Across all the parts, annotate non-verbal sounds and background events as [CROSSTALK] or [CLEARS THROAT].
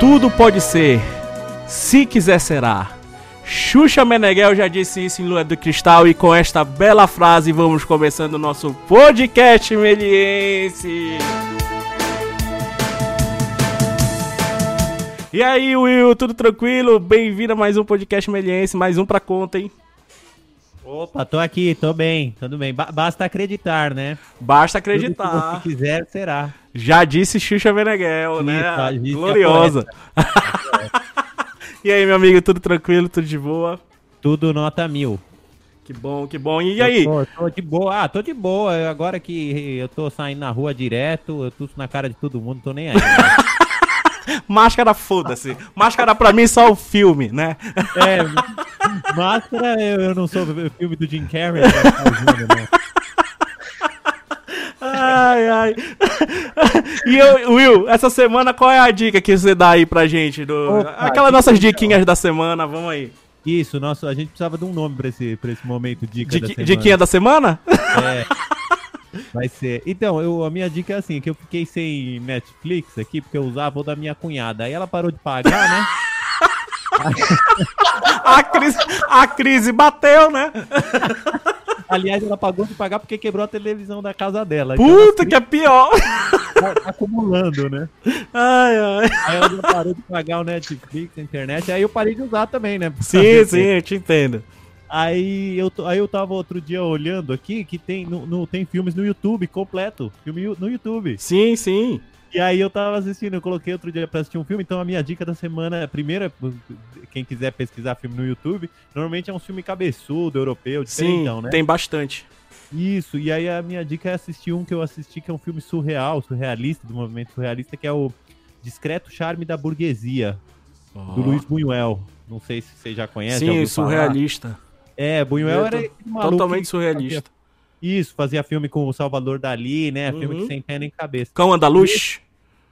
tudo pode ser. Se quiser, será. Xuxa Meneghel já disse isso em Lua do Cristal e com esta bela frase vamos começando o nosso podcast meliense. E aí, Will, tudo tranquilo? Bem-vindo a mais um podcast meliense, mais um pra conta, hein? Opa, tô aqui, tô bem, tudo bem. Ba basta acreditar, né? Basta acreditar. Tudo que você quiser, será. Já disse Xuxa Meneghel, né? Gloriosa. [LAUGHS] e aí, meu amigo, tudo tranquilo, tudo de boa? Tudo nota mil. Que bom, que bom. E aí? Tô, tô, de boa. Ah, tô de boa. Agora que eu tô saindo na rua direto, eu tô na cara de todo mundo, tô nem aí. Né? [LAUGHS] Máscara, foda-se. Máscara pra mim é só o filme, né? É, [LAUGHS] máscara eu não sou o filme do Jim Carrey. Tá né? Ai, ai. [LAUGHS] E eu, Will, essa semana qual é a dica que você dá aí pra gente? Do... Opa, Aquelas nossas diquinhas da semana, vamos aí. Isso, nosso, a gente precisava de um nome pra esse, pra esse momento dica Diqui, da semana. Diquinha da semana? É. Vai ser. Então, eu, a minha dica é assim, que eu fiquei sem Netflix aqui, porque eu usava o da minha cunhada. Aí ela parou de pagar, né? [LAUGHS] a, crise, a crise bateu, né? [LAUGHS] Aliás, ela pagou de pagar porque quebrou a televisão da casa dela. Então, Puta, que é pior! Tá, tá, acumulando, né? Ai, ai. Aí ela parou de pagar o Netflix, a internet, aí eu parei de usar também, né? Sim, sim, eu te entendo. Aí eu, aí eu tava outro dia olhando aqui que tem, no, no, tem filmes no YouTube completo. Filme no YouTube. Sim, sim. E aí eu tava assistindo, eu coloquei outro dia pra assistir um filme, então a minha dica da semana, primeira, quem quiser pesquisar filme no YouTube, normalmente é um filme cabeçudo, europeu, diferentão, Sim, né? tem bastante. Isso, e aí a minha dica é assistir um que eu assisti, que é um filme surreal, surrealista, do movimento surrealista, que é o Discreto Charme da Burguesia, oh. do Luiz Buñuel. Não sei se você já conhece. Sim, surrealista. Falar. É, Buñuel era totalmente surrealista. Fazia, isso, fazia filme com o Salvador Dali, né? Uhum. Filme sem pé nem cabeça. Cão Andaluz?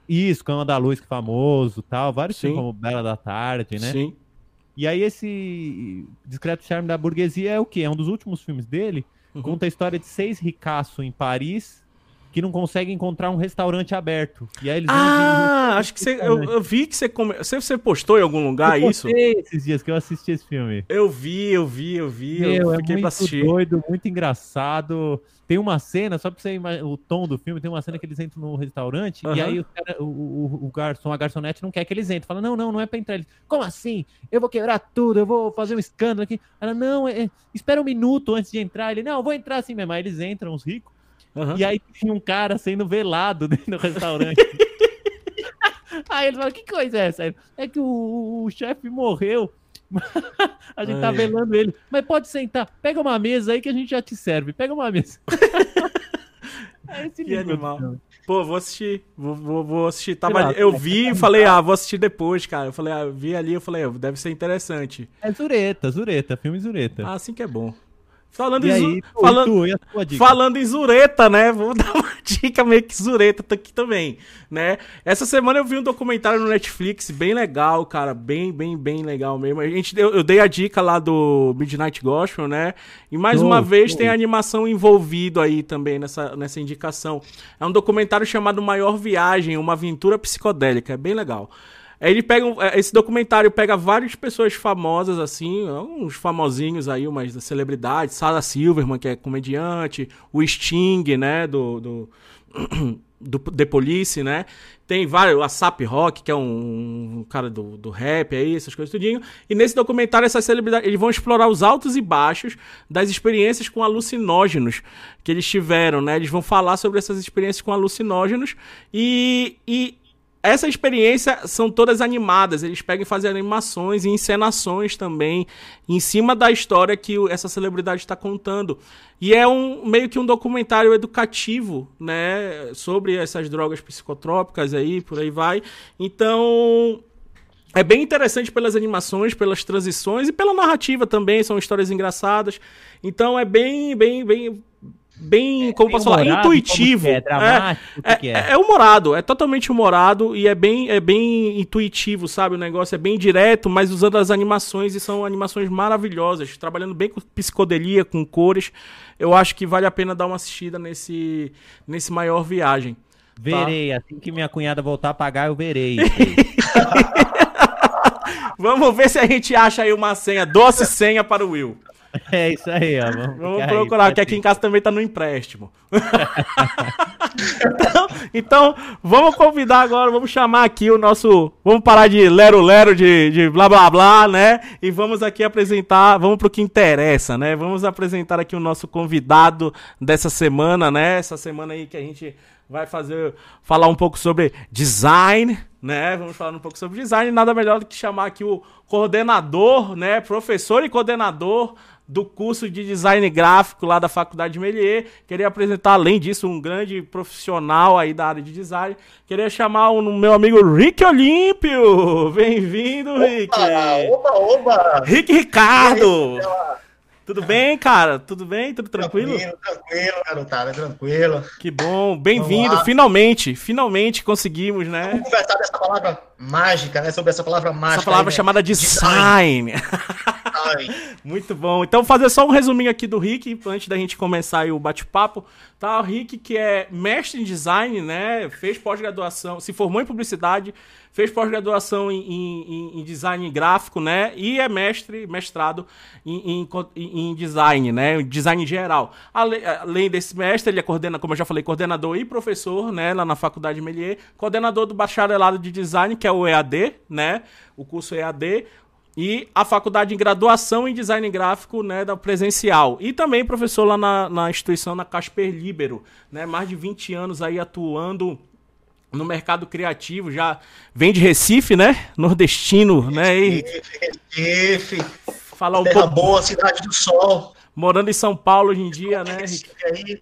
Isso, Cão Andaluz, que é famoso tal. Vários Sim. filmes como Bela da Tarde, né? Sim. E aí esse Discreto Charme da Burguesia é o quê? É um dos últimos filmes dele. Uhum. Conta a história de seis ricaços em Paris que não conseguem encontrar um restaurante aberto. E aí eles Ah, [LAUGHS] acho que você. Eu, eu, vi que você, come... você. Você postou em algum lugar eu isso? esses dias que eu assisti esse filme. Eu vi, eu vi, eu vi. Meu, eu é fiquei é muito assistir. doido, muito engraçado. Tem uma cena, só pra você imaginar o tom do filme, tem uma cena que eles entram no restaurante uhum. e aí o, cara, o, o, o, garçom, a garçonete não quer que eles entrem. Fala, não, não, não é pra entrar. Eles, Como assim? Eu vou quebrar tudo, eu vou fazer um escândalo aqui. Ela, não, é, espera um minuto antes de entrar. Ele, não, eu vou entrar assim mesmo. Aí eles entram, os ricos. Uhum. E aí tinha um cara sendo velado [LAUGHS] dentro do restaurante. [LAUGHS] aí ele falou: que coisa é essa? É que o, o chefe morreu. [LAUGHS] a gente tá Ai. tá velando ele. Mas pode sentar. Pega uma mesa aí que a gente já te serve. Pega uma mesa. é esse que animal. Pô, vou assistir. Vou, vou, vou assistir. Tava, eu vi e falei, ah, vou assistir depois, cara. Eu falei, ah, vi ali, eu falei, deve ser interessante. É Zureta, Zureta, filme Zureta. Ah, assim que é bom. Falando, em, aí, tu, falando, tu, falando em Zureta, né? [LAUGHS] Vou dar uma dica meio que Zureta aqui também, né? Essa semana eu vi um documentário no Netflix bem legal, cara, bem, bem, bem legal mesmo. A gente, eu, eu dei a dica lá do Midnight Gospel, né? E mais uma vez tem a animação envolvido aí também nessa, nessa indicação. É um documentário chamado Maior Viagem, uma aventura psicodélica, é bem legal. Ele pega. É, esse documentário pega várias pessoas famosas, assim, uns famosinhos aí, umas celebridades. Sarah Silverman, que é comediante. O Sting, né? Do. do, [CLEARS THROAT] do The Police, né? Tem vários. A Sap Rock, que é um, um, cara do, do rap aí, essas coisas tudinho. E nesse documentário, essas celebridades. Eles vão explorar os altos e baixos das experiências com alucinógenos que eles tiveram, né? Eles vão falar sobre essas experiências com alucinógenos. E. e essa experiência são todas animadas, eles pegam e fazem animações e encenações também em cima da história que essa celebridade está contando. E é um meio que um documentário educativo, né, sobre essas drogas psicotrópicas aí, por aí vai. Então, é bem interessante pelas animações, pelas transições e pela narrativa também, são histórias engraçadas. Então é bem, bem, bem bem, é, como posso falar, intuitivo. é, dramático, é, é, é, é, humorado, é totalmente humorado e é bem, é bem intuitivo, sabe? O negócio é bem direto, mas usando as animações e são animações maravilhosas, trabalhando bem com psicodelia, com cores. Eu acho que vale a pena dar uma assistida nesse, nesse maior viagem. Verei, tá? assim que minha cunhada voltar a pagar, eu verei. [LAUGHS] Vamos ver se a gente acha aí uma senha, doce senha para o Will. É isso aí, ó. Vamos, Vamos procurar, aí, porque aqui em casa também tá no empréstimo. [LAUGHS] então, então, vamos convidar agora, vamos chamar aqui o nosso. Vamos parar de lero-lero, de, de blá blá blá, né? E vamos aqui apresentar, vamos pro que interessa, né? Vamos apresentar aqui o nosso convidado dessa semana, né? Essa semana aí que a gente vai fazer falar um pouco sobre design, né? Vamos falar um pouco sobre design, nada melhor do que chamar aqui o coordenador, né, professor e coordenador do curso de design gráfico lá da Faculdade de Melier. Queria apresentar, além disso, um grande profissional aí da área de design. Queria chamar o meu amigo Rick Olímpio. [LAUGHS] Bem-vindo, Rick. Opa, opa! Rick Ricardo! Tudo bem, cara? Tudo bem? Tudo tranquilo? Tranquilo, tranquilo, garotada, tranquilo. Que bom, bem-vindo, finalmente, finalmente conseguimos, né? Vamos conversar dessa palavra mágica, né? Sobre essa palavra mágica. Essa palavra aí, né? chamada design. design. [LAUGHS] Muito bom. Então, fazer só um resuminho aqui do Rick, antes da gente começar o bate-papo. Tá, o Rick, que é mestre em design, né? Fez pós-graduação, se formou em publicidade, fez pós-graduação em, em, em, design gráfico, né? E é mestre, mestrado em, em, design, né? Design geral. Além, além, desse mestre, ele é coordena, como eu já falei, coordenador e professor, né? Lá na Faculdade Melier, coordenador do bacharelado de design, que é o EAD, né? O curso EAD e a faculdade em graduação em design gráfico né, da presencial. E também professor lá na, na instituição na Casper Libero, né, mais de 20 anos aí atuando no mercado criativo, já vem de Recife, né? Nordestino, Recife, né? E... Recife. Falar um Terra pouco. boa, cidade do sol. Morando em São Paulo hoje em dia, né, Aí,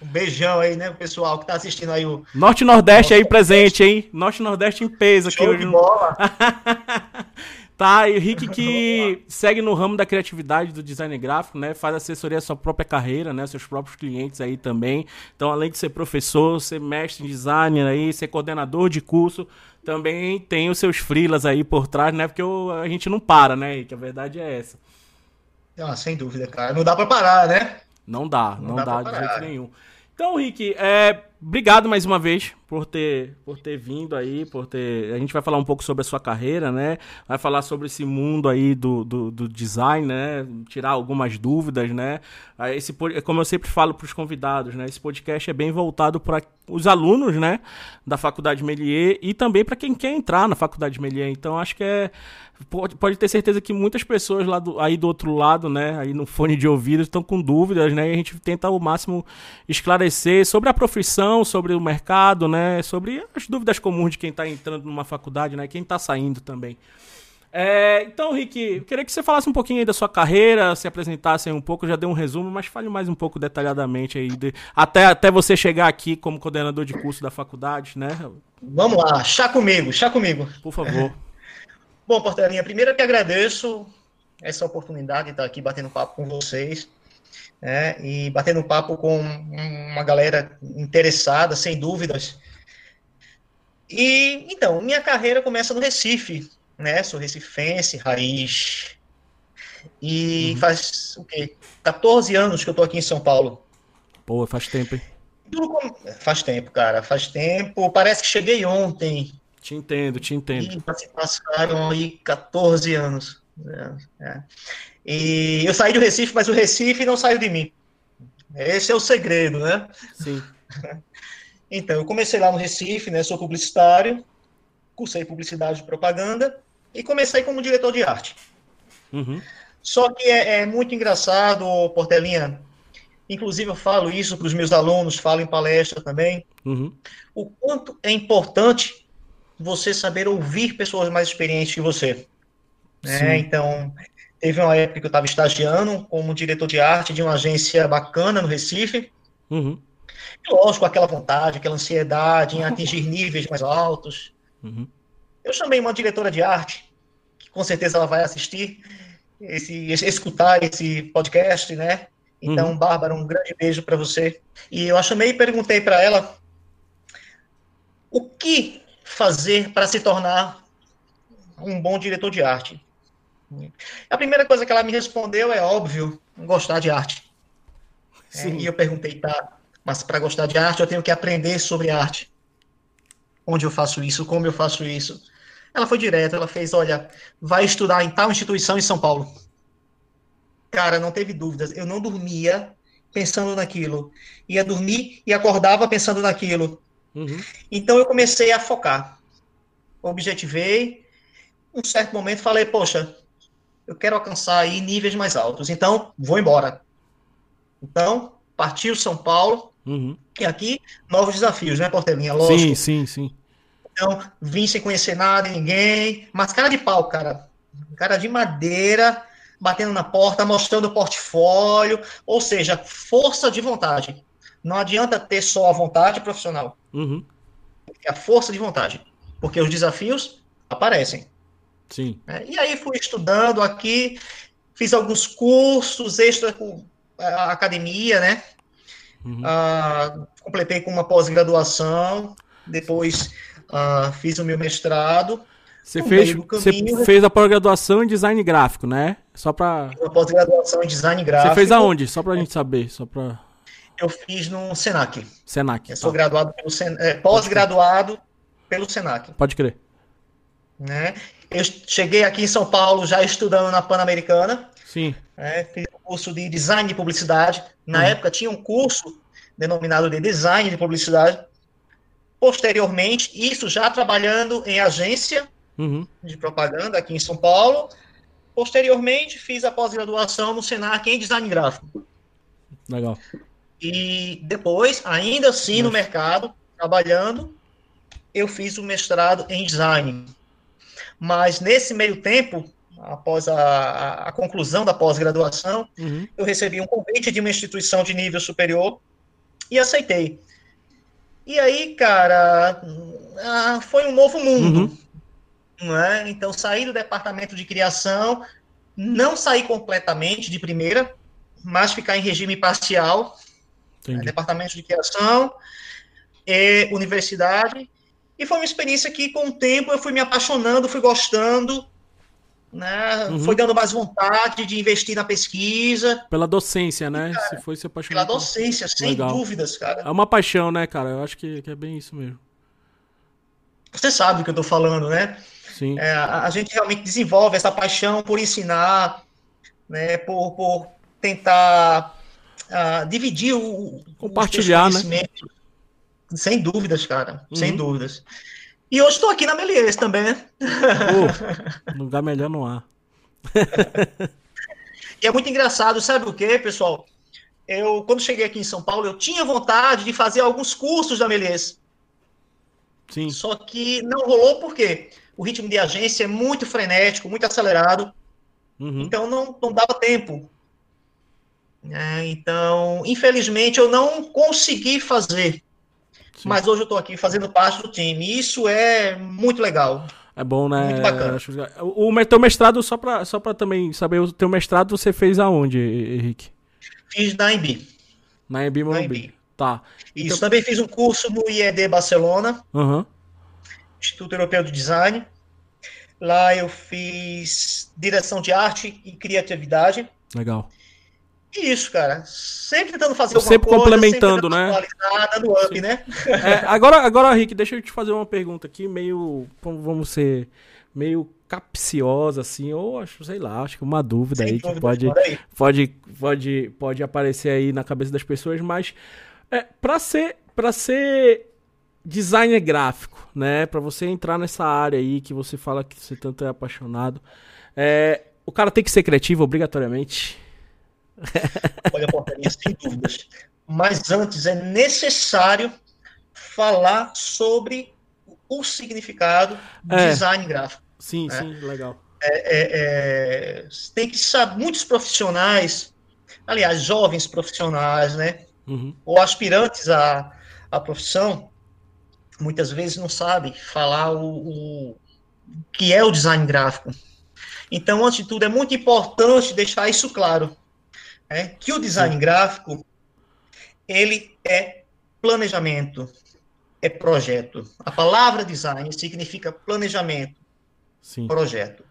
um beijão aí, né, pessoal que tá assistindo aí o. Norte Nordeste aí presente, hein? Norte Nordeste em peso aqui hoje. De bola. [LAUGHS] Tá, e o Rick que [LAUGHS] segue no ramo da criatividade do design gráfico, né? Faz assessoria à sua própria carreira, né? Seus próprios clientes aí também. Então, além de ser professor, ser mestre em design aí, ser coordenador de curso, também tem os seus frilas aí por trás, né? Porque eu, a gente não para, né, Rick? A verdade é essa. Ah, sem dúvida, cara. Não dá pra parar, né? Não dá, não, não dá, dá de jeito nenhum. Então, Rick, é, obrigado mais uma vez por ter, por ter vindo aí, por ter. A gente vai falar um pouco sobre a sua carreira, né? Vai falar sobre esse mundo aí do, do, do design, né? Tirar algumas dúvidas, né? Esse, como eu sempre falo para os convidados, né? Esse podcast é bem voltado para os alunos, né? Da Faculdade Melier e também para quem quer entrar na Faculdade Melier. Então, acho que é pode, pode ter certeza que muitas pessoas lá do, aí do outro lado, né, aí no fone de ouvido, estão com dúvidas, né, e a gente tenta ao máximo esclarecer sobre a profissão, sobre o mercado, né, sobre as dúvidas comuns de quem está entrando numa faculdade, né, quem está saindo também. É, então, Rick, eu queria que você falasse um pouquinho aí da sua carreira, se apresentasse um pouco, já deu um resumo, mas fale mais um pouco detalhadamente aí, de, até, até você chegar aqui como coordenador de curso da faculdade, né? Vamos lá, chá comigo, chá comigo. Por favor. [LAUGHS] Bom, Portelinha, primeiro que agradeço essa oportunidade de estar aqui batendo papo com vocês. Né, e batendo papo com uma galera interessada, sem dúvidas. E então, minha carreira começa no Recife, né? Sou recifense, raiz. E uhum. faz o quê? 14 anos que eu tô aqui em São Paulo. Pô, faz tempo, hein? Faz tempo, cara, faz tempo. Parece que cheguei ontem. Te entendo, te entendo. E passaram aí 14 anos. É, é. E eu saí do Recife, mas o Recife não saiu de mim. Esse é o segredo, né? Sim. [LAUGHS] Então, eu comecei lá no Recife, né? Sou publicitário, cursei publicidade e propaganda e comecei como diretor de arte. Uhum. Só que é, é, muito engraçado, Portelinha. Inclusive, eu falo isso para os meus alunos, falo em palestra também. Uhum. O quanto é importante você saber ouvir pessoas mais experientes que você. Né? Então, teve uma época que eu estava estagiando como diretor de arte de uma agência bacana no Recife. Uhum. E, lógico, aquela vontade, aquela ansiedade em [LAUGHS] atingir níveis mais altos. Uhum. Eu chamei uma diretora de arte, que com certeza ela vai assistir, esse, escutar esse podcast, né? Então, uhum. Bárbara, um grande beijo para você. E eu a chamei e perguntei para ela o que fazer para se tornar um bom diretor de arte? A primeira coisa que ela me respondeu é óbvio, gostar de arte. É, e eu perguntei, tá, mas para gostar de arte eu tenho que aprender sobre arte. Onde eu faço isso, como eu faço isso. Ela foi direto, ela fez, olha, vai estudar em tal instituição em São Paulo. Cara, não teve dúvidas. Eu não dormia pensando naquilo. Ia dormir e acordava pensando naquilo. Uhum. Então eu comecei a focar. Objetivei. Um certo momento falei, poxa, eu quero alcançar aí níveis mais altos. Então, vou embora. Então, partiu São Paulo. Uhum. E aqui, novos desafios, né, Portelinha? Lógico. Sim, sim, sim. Então, vim sem conhecer nada, ninguém. Mas cara de pau, cara. Cara de madeira, batendo na porta, mostrando o portfólio. Ou seja, força de vontade. Não adianta ter só a vontade profissional. Uhum. É a força de vontade. Porque os desafios aparecem. Sim. É, e aí fui estudando aqui, fiz alguns cursos extra com a academia, né? Uhum. Ah, completei com uma pós-graduação, depois uh, fiz o meu mestrado. Você fez, caminho, você fez a pós-graduação em design gráfico, né? Só para Uma pós-graduação em design gráfico. Você fez aonde? Só para a gente saber, só para. Eu fiz no Senac. Senac. Eu tá. sou graduado pelo Sen... é, pós-graduado pelo Senac. Pode crer. Né? Eu cheguei aqui em São Paulo já estudando na Pan-Americana. Sim. É, fiz um curso de design de publicidade. Na hum. época tinha um curso denominado de design de publicidade. Posteriormente, isso já trabalhando em agência uhum. de propaganda aqui em São Paulo. Posteriormente, fiz a pós-graduação no Senac em design gráfico. Legal. E depois, ainda assim no mercado, trabalhando, eu fiz o mestrado em design. Mas nesse meio tempo, após a, a conclusão da pós-graduação, uhum. eu recebi um convite de uma instituição de nível superior e aceitei. E aí, cara, ah, foi um novo mundo. Uhum. é? Então, saí do departamento de criação, não saí completamente de primeira, mas ficar em regime parcial. Né? Departamento de criação, e universidade. E foi uma experiência que, com o tempo, eu fui me apaixonando, fui gostando né? Uhum. Foi dando mais vontade de investir na pesquisa. Pela docência, né? Cara, se foi se apaixonar. Pela docência, sem Legal. dúvidas, cara. É uma paixão, né, cara? Eu acho que, que é bem isso mesmo. Você sabe o que eu tô falando, né? Sim. É, a, a, gente realmente desenvolve essa paixão por ensinar, né? Por, por tentar uh, dividir o. Compartilhar, né? Sem dúvidas, cara. Uhum. Sem dúvidas. E hoje estou aqui na Melies também, né? Uh, lugar melhor não há. [LAUGHS] e é muito engraçado, sabe o que, pessoal? Eu, quando cheguei aqui em São Paulo, eu tinha vontade de fazer alguns cursos da Melies. Sim. Só que não rolou porque o ritmo de agência é muito frenético, muito acelerado. Uhum. Então não, não dava tempo. É, então, infelizmente, eu não consegui fazer. Sim. Mas hoje eu estou aqui fazendo parte do time. E isso é muito legal. É bom, né? Muito bacana. O, o teu mestrado, só para só também saber, o teu mestrado você fez aonde, Henrique? Fiz na IB. Na IB Morumbi. Tá. Isso, então... também fiz um curso no IED Barcelona, uhum. Instituto Europeu de Design. Lá eu fiz direção de arte e criatividade. Legal. Isso, cara. Sempre tentando fazer alguma sempre coisa, complementando, sempre né? Dando up, Sim. né? É, agora, agora, Rick, deixa eu te fazer uma pergunta aqui, meio. Vamos ser. meio capciosa, assim, ou acho, sei lá, acho que uma dúvida Sem aí dúvida, que pode, pode, pode, pode aparecer aí na cabeça das pessoas, mas é, para ser, para ser designer gráfico, né, para você entrar nessa área aí que você fala que você tanto é apaixonado, é, o cara tem que ser criativo obrigatoriamente. Olha a portaria, sem dúvidas. Mas antes é necessário falar sobre o significado do é. design gráfico. Sim, né? sim, legal. É, é, é, tem que saber, muitos profissionais, aliás, jovens profissionais, né? Uhum. Ou aspirantes à, à profissão, muitas vezes não sabem falar o, o que é o design gráfico. Então, antes de tudo, é muito importante deixar isso claro é, que o design gráfico ele é planejamento, é projeto. A palavra design significa planejamento, Sim. projeto.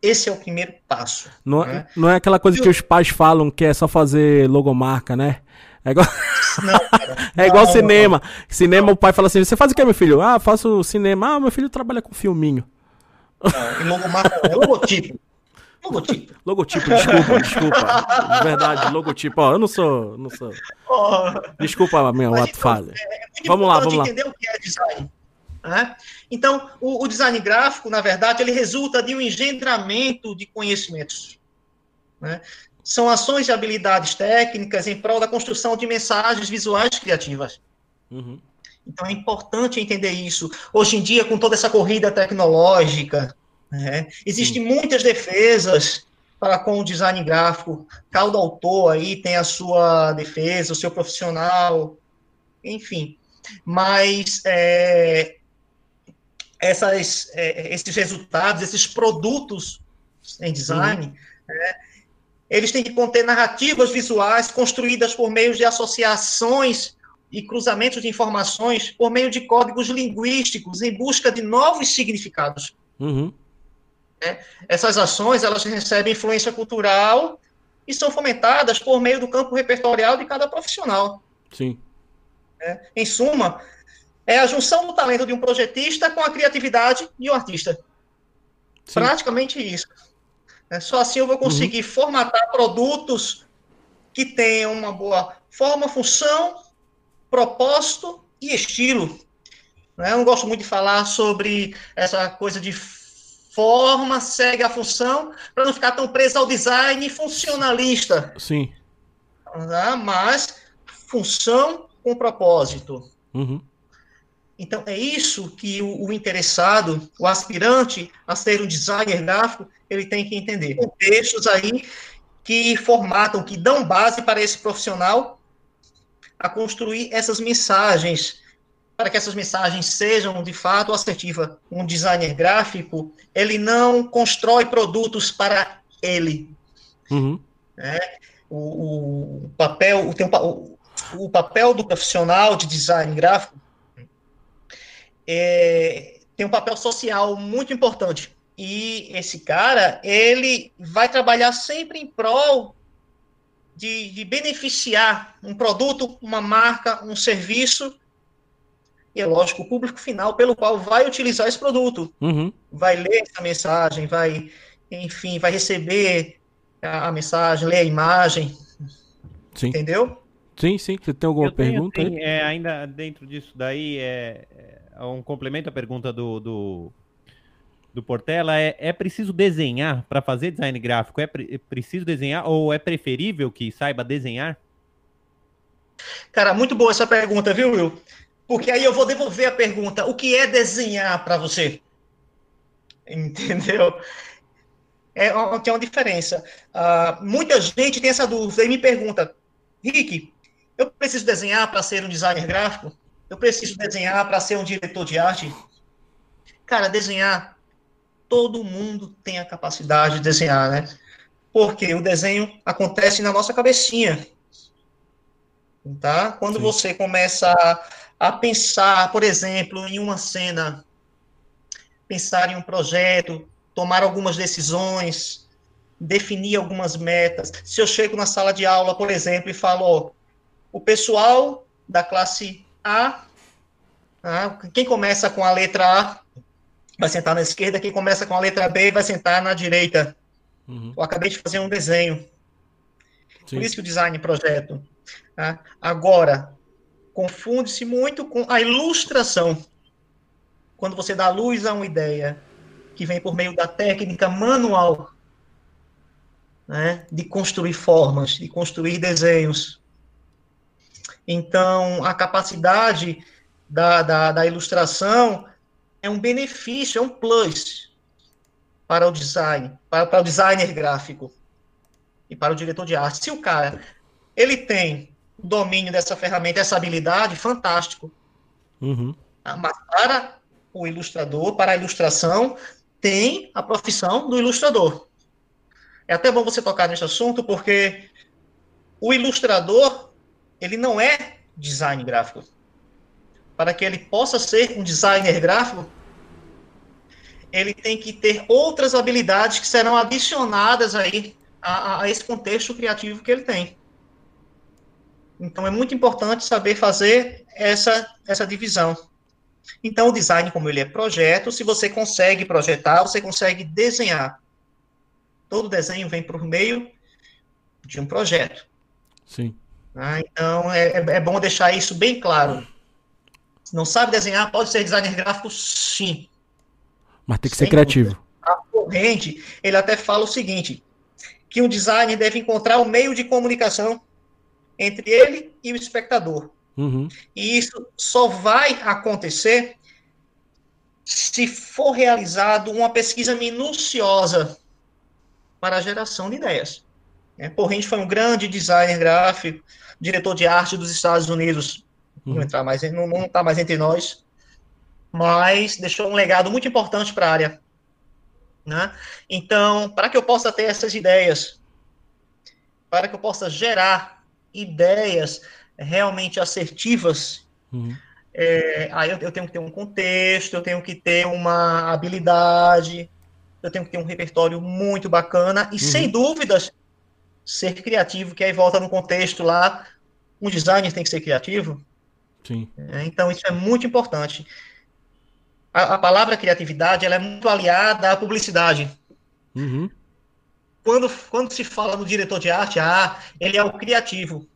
Esse é o primeiro passo. Não, né? não é aquela coisa que os pais falam que é só fazer logomarca, né? É igual, [LAUGHS] não, [LAUGHS] é igual não, cinema. Não. Cinema, o pai fala assim: Você faz o que, meu filho? Ah, faço cinema. Ah, meu filho trabalha com filminho. Não, e logomarca é logotipo. [LAUGHS] Logotipo. [LAUGHS] Logotipo, desculpa, desculpa. De verdade, logotipo. Ó, eu não sou. Não sou. Oh, desculpa a minha ato então, falha. É, é vamos lá, vamos lá. entender o que é design. Né? Então, o, o, design gráfico, na verdade, ele resulta de um engendramento de conhecimentos. Né? São ações de habilidades técnicas em prol da construção de mensagens visuais criativas. Uhum. Então, é importante entender isso. Hoje em dia, com toda essa corrida tecnológica, né, existem muitas defesas para com o design gráfico. Cada autor aí tem a sua defesa, o seu profissional, enfim. Mas é, essas, é, esses resultados, esses produtos em design, uhum. né, eles têm que conter narrativas visuais construídas por meio de associações e cruzamentos de informações por meio de códigos linguísticos em busca de novos significados. Uhum. É, essas ações elas recebem influência cultural e são fomentadas por meio do campo repertorial de cada profissional. Sim. É, em suma, é a junção do talento de um projetista com a criatividade de um artista. Sim. Praticamente isso. É, só assim eu vou conseguir uhum. formatar produtos que tenham uma boa forma, função, propósito e estilo. Né? Eu não gosto muito de falar sobre essa coisa de forma segue a função, para não ficar tão preso ao design funcionalista. Sim. Tá? Mas função com propósito. Uhum. Então, é isso que o, o, interessado, o aspirante a ser um designer gráfico, ele tem que entender. Contextos aí que formatam, que dão base para esse profissional a construir essas mensagens, para que essas mensagens sejam de fato assertivas. Um designer gráfico, ele não constrói produtos para ele. Uhum. É, o, o, papel, o, o, o papel do profissional de design gráfico é, tem um papel social muito importante. E esse cara, ele vai trabalhar sempre em prol de, de beneficiar um produto, uma marca, um serviço, e é lógico, o público final pelo qual vai utilizar esse produto. Uhum. Vai ler essa mensagem, vai, enfim, vai receber a, a mensagem, ler a imagem. Sim. Entendeu? Sim, sim. Você tem alguma tenho, pergunta? Tenho, é, ainda dentro disso daí, é, é um complemento à pergunta do, do, do Portela, é, é preciso desenhar para fazer design gráfico? É, pre, é preciso desenhar ou é preferível que saiba desenhar? Cara, muito boa essa pergunta, viu, Will? Porque aí eu vou devolver a pergunta: o que é desenhar para você? Entendeu? É, tem uma diferença. Uh, muita gente tem essa dúvida e me pergunta, Rick, eu preciso desenhar para ser um designer gráfico? Eu preciso desenhar para ser um diretor de arte? Cara, desenhar, todo mundo tem a capacidade de desenhar, né? Porque o desenho acontece na nossa cabecinha. Tá? Quando Sim. você começa a, a pensar, por exemplo, em uma cena, pensar em um projeto, tomar algumas decisões, definir algumas metas. Se eu chego na sala de aula, por exemplo, e falo, ó, o pessoal da classe a. Tá? Quem começa com a letra A vai sentar na esquerda, quem começa com a letra B vai sentar na direita. Uhum. Eu acabei de fazer um desenho. Sim. Por isso que o design projeto. Tá? Agora, confunde-se muito com a ilustração. Quando você dá luz a uma ideia que vem por meio da técnica manual né, de construir formas, de construir desenhos. Então, a capacidade da, da, da ilustração é um benefício, é um plus para o design, para, para o designer gráfico e para o diretor de arte. Se o cara ele tem domínio dessa ferramenta, essa habilidade, fantástico. Uhum. Ah, mas para o ilustrador, para a ilustração, tem a profissão do ilustrador. É até bom você tocar nesse assunto, porque o ilustrador ele não é design gráfico. Para que ele possa ser um designer gráfico, ele tem que ter outras habilidades que serão adicionadas aí a, a esse contexto criativo que ele tem. Então é muito importante saber fazer essa, essa divisão. Então, o design, como ele é projeto, se você consegue projetar, você consegue desenhar. Todo desenho vem por meio de um projeto. Sim. Ah, então, é, é, é bom deixar isso bem claro. Se não sabe desenhar, pode ser designer gráfico, sim. Mas tem que Sem ser criativo. Dúvida. A corrente, ele até fala o seguinte, que um designer deve encontrar o um meio de comunicação entre ele e o espectador. Uhum. E isso só vai acontecer se for realizado uma pesquisa minuciosa para a geração de ideias. É, Porrente foi um grande designer gráfico, diretor de arte dos Estados Unidos. Uhum. Não entrar mais, não está mais entre nós, mas deixou um legado muito importante para a área. Né? Então, para que eu possa ter essas ideias, para que eu possa gerar ideias realmente assertivas, uhum. é, aí eu, eu, tenho que ter um contexto, eu tenho que ter uma habilidade, eu tenho que ter um repertório muito bacana e, uhum. sem dúvidas, ser criativo, que aí volta no contexto lá, um designer tem que ser criativo. Sim. É, então, isso é muito importante. A, a, palavra criatividade ela é muito aliada à publicidade. Uhum. Quando, quando se fala no diretor de arte, ah, ele é o criativo.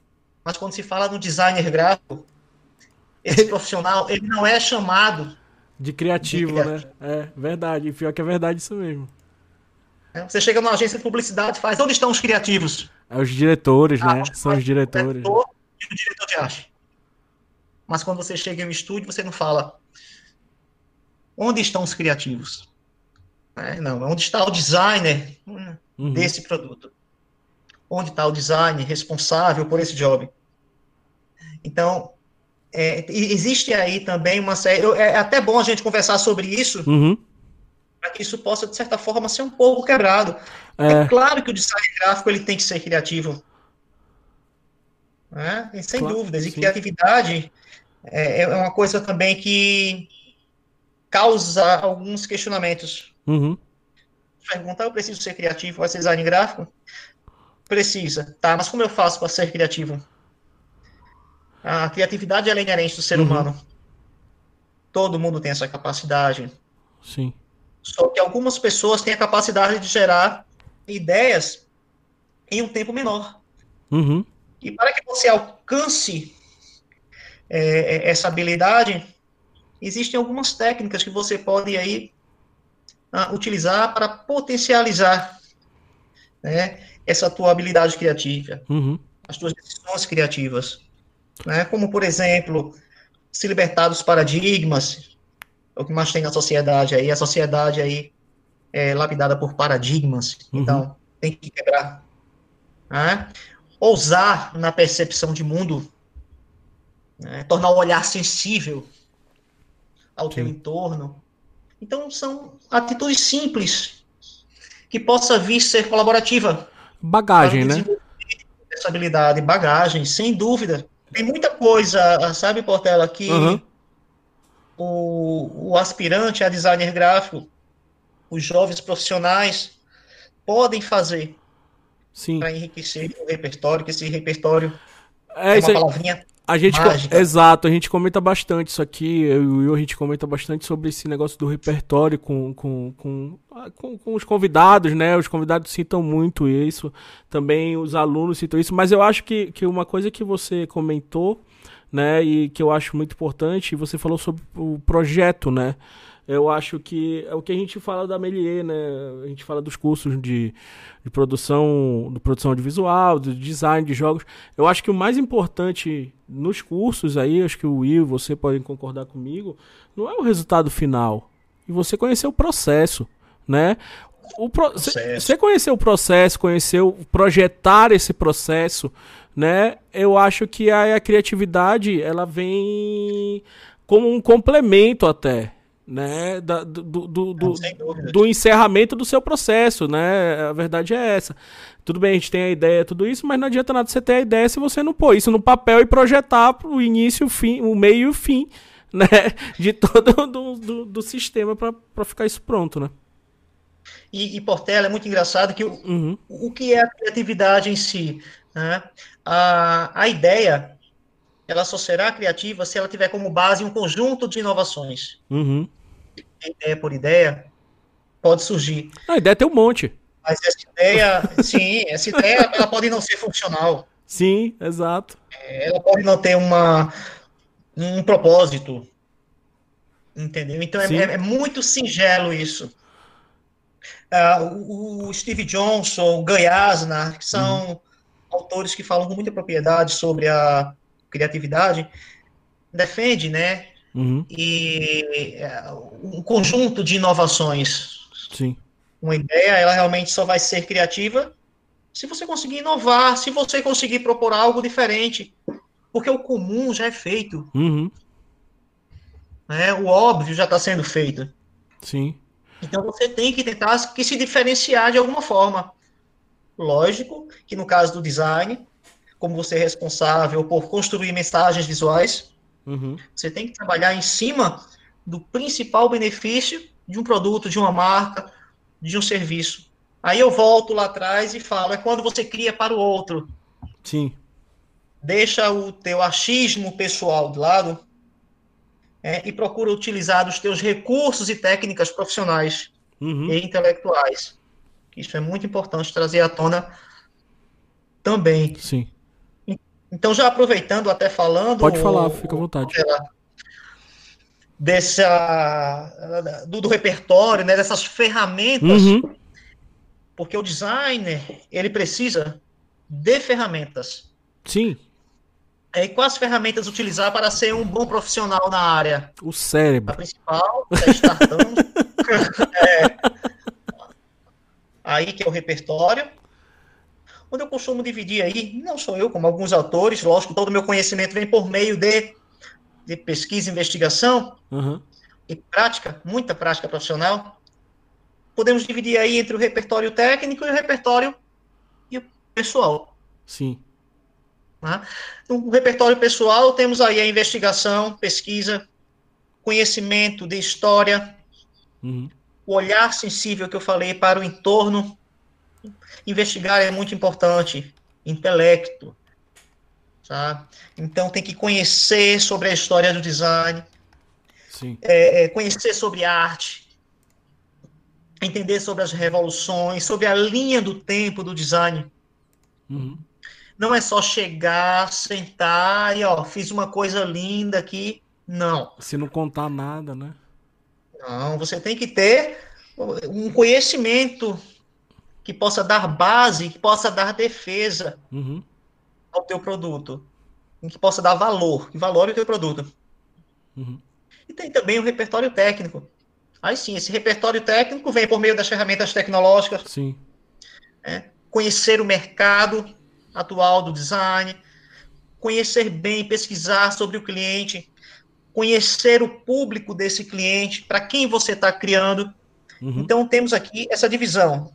Mas quando se fala no designer gráfico, esse profissional, ele não é chamado de criativo, de criativo. né? É verdade. Pior que é verdade isso mesmo. É, você chega numa agência de publicidade e faz, onde estão os criativos? É os diretores, ah, né? São os diretores. O e o diretor de arte. Mas quando você chega em um estúdio, você não fala, onde estão os criativos? É, não, onde está o designer uhum. desse produto? Onde está o designer responsável por esse job? Então, é, existe aí também uma série. É até bom a gente conversar sobre isso, uhum. para que isso possa, de certa forma, ser um pouco quebrado. É, é claro que o design gráfico ele tem que ser criativo. Né? sem claro, dúvidas. E sim. criatividade é, é, uma coisa também que causa alguns questionamentos. Uhum. Perguntar, eu preciso ser criativo para ser design gráfico? Precisa, tá? Mas como eu faço para ser criativo? A criatividade é inerente do ser uhum. humano. Todo mundo tem essa capacidade. Sim. Só que algumas pessoas têm a capacidade de gerar ideias em um tempo menor. Uhum. E para que você alcance é essa habilidade, existem algumas técnicas que você pode aí utilizar para potencializar né, essa tua habilidade criativa, uhum. as tuas decisões criativas né? como, por exemplo, se libertar dos paradigmas, é o que mais tem na sociedade aí, a sociedade aí é lapidada por paradigmas, uhum. então tem que quebrar. Né? Ousar na percepção de mundo, né? tornar o olhar sensível ao Sim. teu entorno. Então, são atitudes simples que possa vir ser colaborativa. Bagagem, né? Essa habilidade, bagagem, sem dúvida. Tem muita coisa, sabe, Portela, que uhum. o, o aspirante a designer gráfico, os jovens profissionais, podem fazer para enriquecer o repertório, que esse repertório é, é uma palavrinha a gente, exato, a gente comenta bastante isso aqui, eu e o Will, a gente comenta bastante sobre esse negócio do repertório com, com, com, com, com os convidados, né? Os convidados citam muito isso, também os alunos citam isso, mas eu acho que, que uma coisa que você comentou, né, e que eu acho muito importante, você falou sobre o projeto, né? Eu acho que é o que a gente fala da Melier, né? A gente fala dos cursos de, de produção, de produção audiovisual, de design de jogos. Eu acho que o mais importante nos cursos aí, acho que o Will, você podem concordar comigo, não é o resultado final. E você conhecer o processo, né? O pro... Você conhecer o processo, conhecer o projetar esse processo, né? Eu acho que a, a criatividade ela vem como um complemento até, né, da, do, do, do, do, encerramento do seu processo, né? A verdade é essa. Tudo bem, a gente tem a ideia, tudo isso, mas não adianta nada você ter a ideia se você não pôr isso no papel e projetar o início, o fim, o meio e o fim, [LAUGHS] né? De todo [LAUGHS] do, do, do sistema para ficar isso pronto, né? E, e Portela, é muito engraçado que o, uhum. o que é a criatividade em si? Né? A, a ideia ela só será criativa se ela tiver como base um conjunto de inovações. Uhum. Ideia por ideia pode surgir. A ideia tem um monte. Mas essa ideia, sim, essa ideia ela pode não ser funcional. Sim, exato. É, ela pode não ter uma, um propósito. Entendeu? Então é, é, muito singelo isso. Uh, o, Steve Johnson, o Guy Asner, que são uhum. autores que falam com muita propriedade sobre a criatividade, defende, né? Uhum. E uh, um conjunto de inovações. Sim. Uma ideia, ela realmente só vai ser criativa se você conseguir inovar, se você conseguir propor algo diferente, porque o comum já é feito. Uhum. Né? O óbvio já está sendo feito. Sim. Então você tem que tentar que se diferenciar de alguma forma. Lógico que no caso do design, como você é responsável por construir mensagens visuais, uhum. você tem que trabalhar em cima do principal benefício de um produto, de uma marca, de um serviço. Aí eu volto lá atrás e falo, é quando você cria para o outro. Sim. Deixa o teu achismo pessoal de lado é, e procura utilizar os teus recursos e técnicas profissionais uhum. e intelectuais. Isso é muito importante trazer à tona também. Sim. Então, já aproveitando, até falando. Pode falar, fica à vontade. Dessa, do, do repertório, né, dessas ferramentas. Uhum. Porque o designer, ele precisa de ferramentas. Sim. É, e quais ferramentas utilizar para ser um bom profissional na área? O cérebro. A principal, startando. [LAUGHS] é, aí que é o repertório. Onde eu costumo dividir aí, não sou eu, como alguns autores, lógico, todo o meu conhecimento vem por meio de, de pesquisa, investigação uhum. e prática, muita prática profissional. Podemos dividir aí entre o repertório técnico e o repertório e o pessoal. Sim. Né? No repertório pessoal, temos aí a investigação, pesquisa, conhecimento de história, uhum. o olhar sensível que eu falei para o entorno. Investigar é muito importante, intelecto. Tá? Então, tem que conhecer sobre a história do design, é, é, conhecer sobre arte, entender sobre as revoluções, sobre a linha do tempo do design. Uhum não é só chegar, sentar e ó, fiz uma coisa linda aqui. Não. Se não contar nada, né? Não, você tem que ter um conhecimento que possa dar base, que possa dar defesa uhum. ao teu produto, que possa dar valor, que valore o teu produto. Uhum. E tem também o repertório técnico. Aí sim, esse repertório técnico vem por meio das ferramentas tecnológicas. Sim. É, conhecer o mercado, atual do design, conhecer bem, pesquisar sobre o cliente, conhecer o público desse cliente, para quem você está criando. Uhum. Então, temos aqui essa divisão: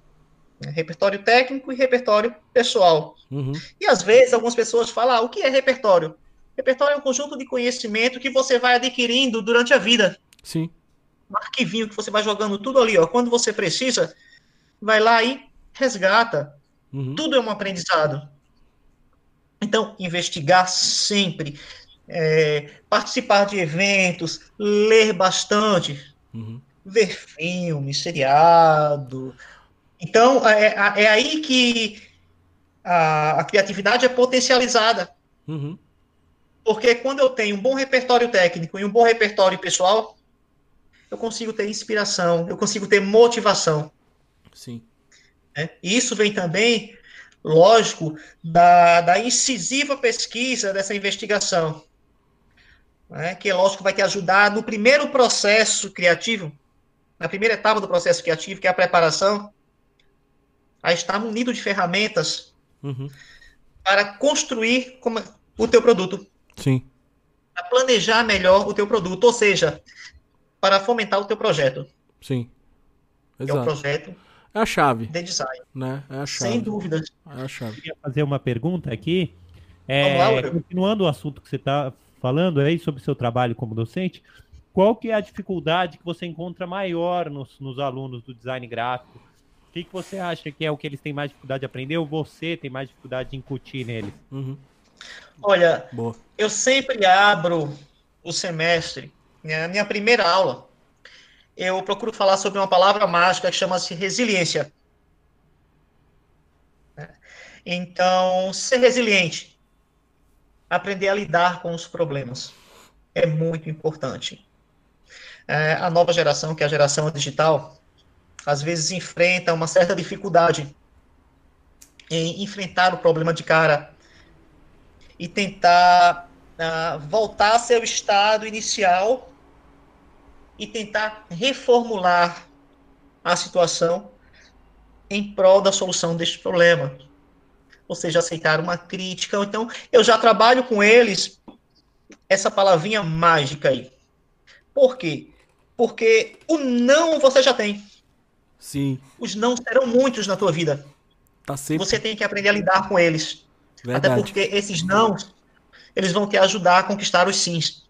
né? repertório técnico e repertório pessoal. Uhum. E às vezes, algumas pessoas falam: ah, o que é repertório? Repertório é um conjunto de conhecimento que você vai adquirindo durante a vida. Sim. Um arquivinho que você vai jogando tudo ali, ó. Quando você precisa, vai lá e resgata. Uhum. Tudo é um aprendizado. Então, investigar sempre, é, participar de eventos, ler bastante, uhum. ver filmes, seriado. Então, é, é, é aí que a, a, criatividade é potencializada. Uhum. Porque quando eu tenho um bom repertório técnico e um bom repertório pessoal, eu consigo ter inspiração, eu consigo ter motivação. Sim. É, e isso vem também lógico, da, da incisiva pesquisa dessa investigação, né, que é lógico vai te ajudar no primeiro processo criativo, na primeira etapa do processo criativo, que é a preparação, a estar munido de ferramentas uhum. para construir como, o teu produto. Sim. Para planejar melhor o teu produto, ou seja, para fomentar o teu projeto. Sim. Exato. Que é o projeto é a chave. De design. Né? É a chave. Sem dúvida. É a chave. Eu queria fazer uma pergunta aqui. É, continuando o assunto que você está falando aí sobre seu trabalho como docente, qual que é a dificuldade que você encontra maior nos, nos alunos do design gráfico? O que, que você acha que é o que eles têm mais dificuldade de aprender ou você tem mais dificuldade de incutir neles? Uhum. Olha, Boa. eu sempre abro o semestre, né, minha primeira aula, eu procuro falar sobre uma palavra mágica que chama-se resiliência. Então, ser resiliente, aprender a lidar com os problemas, é muito importante. É, a nova geração, que é a geração digital, às vezes enfrenta uma certa dificuldade em enfrentar o problema de cara e tentar uh, voltar ao seu estado inicial e tentar reformular a situação em prol da solução deste problema. Ou seja, aceitar uma crítica. Então, eu já trabalho com eles essa palavrinha mágica aí. Por quê? Porque o não você já tem. Sim. Os não serão muitos na tua vida. Tá sempre... Você tem que aprender a lidar com eles. Verdade. Até porque esses não, eles vão te ajudar a conquistar os sims.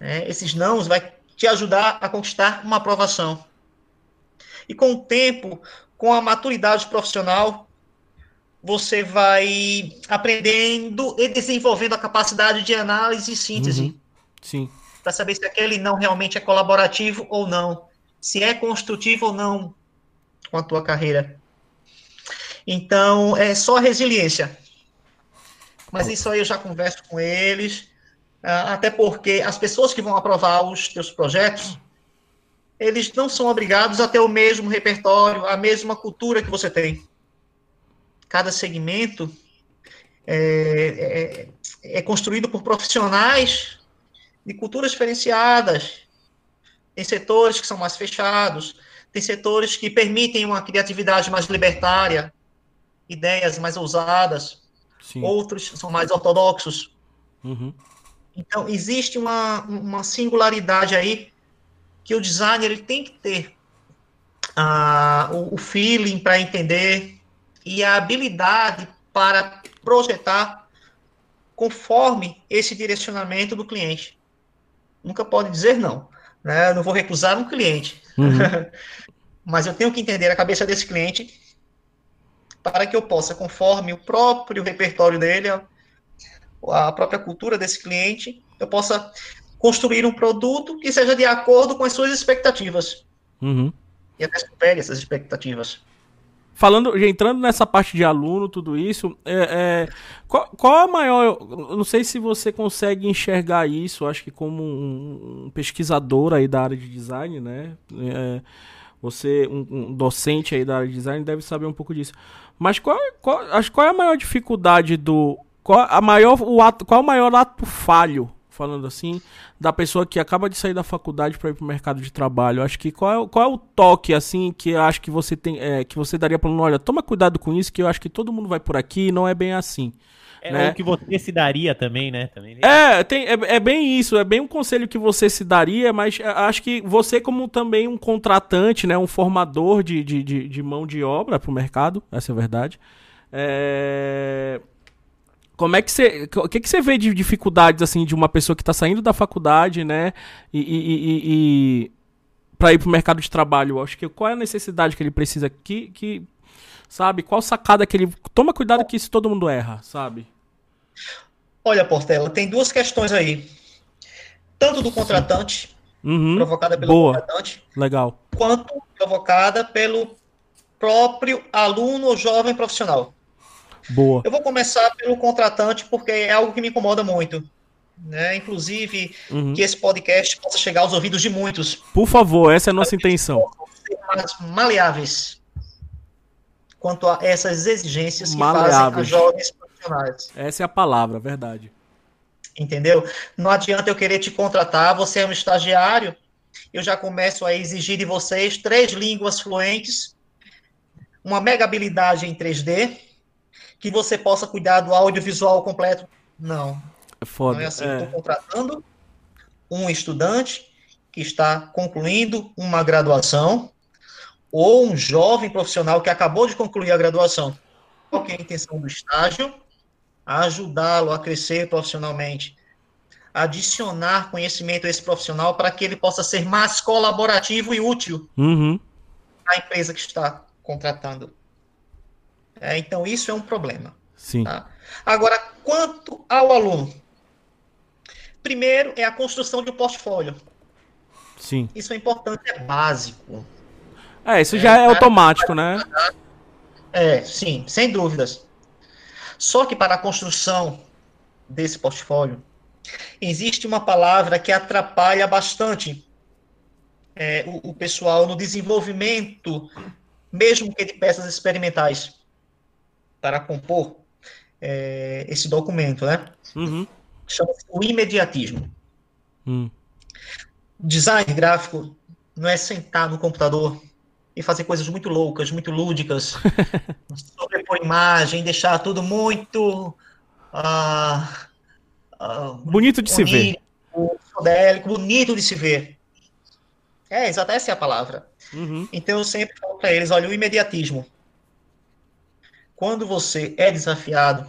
É, esses não vai te ajudar a conquistar uma aprovação. E com o tempo, com a maturidade profissional, você vai aprendendo e desenvolvendo a capacidade de análise e síntese. Uhum. Sim. Para saber se aquele não realmente é colaborativo ou não. Se é construtivo ou não com a tua carreira. Então, é só resiliência. Mas isso aí eu já converso com eles, ah, até porque as pessoas que vão aprovar os teus projetos, eles não são obrigados a ter o mesmo repertório, a mesma cultura que você tem. Cada segmento é, é, é construído por profissionais de culturas diferenciadas. Tem setores que são mais fechados, tem setores que permitem uma criatividade mais libertária, ideias mais ousadas, Sim. outros são mais ortodoxos. Uhum. Então, existe uma, uma singularidade aí que o designer ele tem que ter o, o feeling para entender e a habilidade para projetar conforme esse direcionamento do cliente. Nunca pode dizer não. Né? Eu não vou recusar um cliente. Uhum. [LAUGHS] Mas eu tenho que entender a cabeça desse cliente para que eu possa, conforme o próprio repertório dele, a própria cultura desse cliente, eu possa construir um produto que seja de acordo com as suas expectativas. Uhum. E até supere essas expectativas. Falando, entrando nessa parte de aluno, tudo isso, é, é, qual, qual a maior. Não sei se você consegue enxergar isso, acho que como um, pesquisador aí da área de design, né? É, você, um, um, docente aí da área de design, deve saber um pouco disso. Mas qual, qual, acho, qual é a maior dificuldade do. Qual, a maior, o ato, qual é o maior ato falho, falando assim, da pessoa que acaba de sair da faculdade para ir para o mercado de trabalho? Acho que qual é, qual é o toque, assim, que acho que você tem. É, que você daria para olha, toma cuidado com isso, que eu acho que todo mundo vai por aqui e não é bem assim. É né? o que você se daria também, né? Também? É, tem, é, é, bem isso, é bem um conselho que você se daria, mas acho que você, como também um contratante, né? Um formador de, de, de, de mão de obra para o mercado, essa é a verdade. É... Como é que você. O que, que você vê de dificuldades, assim, de uma pessoa que está saindo da faculdade, né? E. e, e, e para ir para o mercado de trabalho? Acho que qual é a necessidade que ele precisa? Que, que sabe? Qual sacada que ele. Toma cuidado que isso todo mundo erra, sabe? Olha, Portela, tem duas questões aí. Tanto do contratante, uhum. provocada pelo Boa. contratante, legal, quanto provocada pelo próprio aluno ou jovem profissional. Boa. Eu vou começar pelo contratante porque é algo que me incomoda muito. Né? Inclusive, uhum. que esse podcast possa chegar aos ouvidos de muitos. Por favor, essa é a nossa intenção. Mais maleáveis quanto a essas exigências que fazem os jovens profissionais. Essa é a palavra, verdade. Entendeu? Não adianta eu querer te contratar, você é um estagiário, eu já começo a exigir de vocês três línguas fluentes, uma mega habilidade em 3D, que você possa cuidar do audiovisual completo. Não. É foda. Não é assim. Estou é. contratando um estudante que está concluindo uma graduação ou um jovem profissional que acabou de concluir a graduação. Qual é a intenção do estágio? Ajudá-lo a crescer profissionalmente, adicionar conhecimento a esse profissional para que ele possa ser mais colaborativo e útil uhum. à empresa que está contratando. É, então, isso é um problema. Sim. Tá? Agora, quanto ao aluno, primeiro é a construção de um portfólio. Sim. Isso é importante, é básico. É, isso é, já é automático, né? É, sim, sem dúvidas. Só que para a construção desse portfólio, existe uma palavra que atrapalha bastante é, o, o, pessoal no desenvolvimento, mesmo que de peças experimentais, para compor é, esse documento, né? Uhum. Chama-se o imediatismo. Uhum. Design gráfico não é sentar no computador e fazer coisas muito loucas, muito lúdicas, [LAUGHS] sobrepor imagem, deixar tudo muito uh, uh, bonito de bonito, se ver, modélico, bonito de se ver. É, exatamente essa é a palavra. Uhum. Então eu sempre falo para eles, olha, o imediatismo. Quando você é desafiado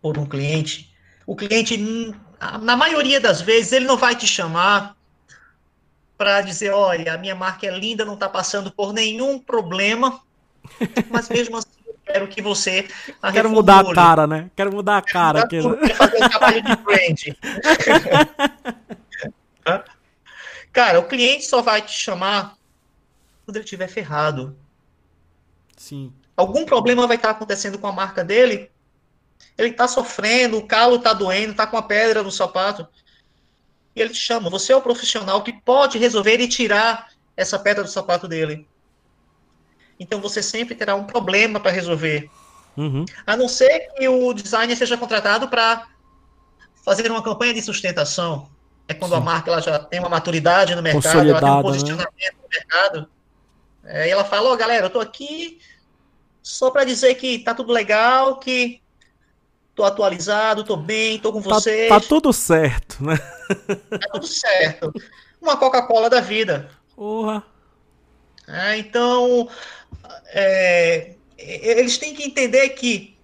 por um cliente, o cliente, na maioria das vezes, ele não vai te chamar para dizer, olha, a minha marca é linda, não está passando por nenhum problema, [LAUGHS] mas mesmo assim eu quero que você Quero mudar a cara, né? Quero mudar a cara. Aqui, né? fazer um trabalho de brand. [LAUGHS] cara, o cliente só vai te chamar quando ele estiver ferrado. Sim. Algum problema vai estar acontecendo com a marca dele. Ele está sofrendo, o calo está doendo, está com a pedra no sapato e ele te chama. Você é o profissional que pode resolver e tirar essa pedra do sapato dele. Então você sempre terá um problema para resolver. Uhum. A não ser que o designer seja contratado para fazer uma campanha de sustentação. É quando Sim. a marca ela já tem uma maturidade no mercado, ela tem um né? posicionamento né? no mercado. É, e ela fala, ó, oh, galera, eu tô aqui só para dizer que tá tudo legal, que tô atualizado, tô bem, tô com tá, vocês. Tá tudo certo, né? Tá tudo certo. Uma Coca-Cola da vida. Porra. É, então, é, eles têm que entender que,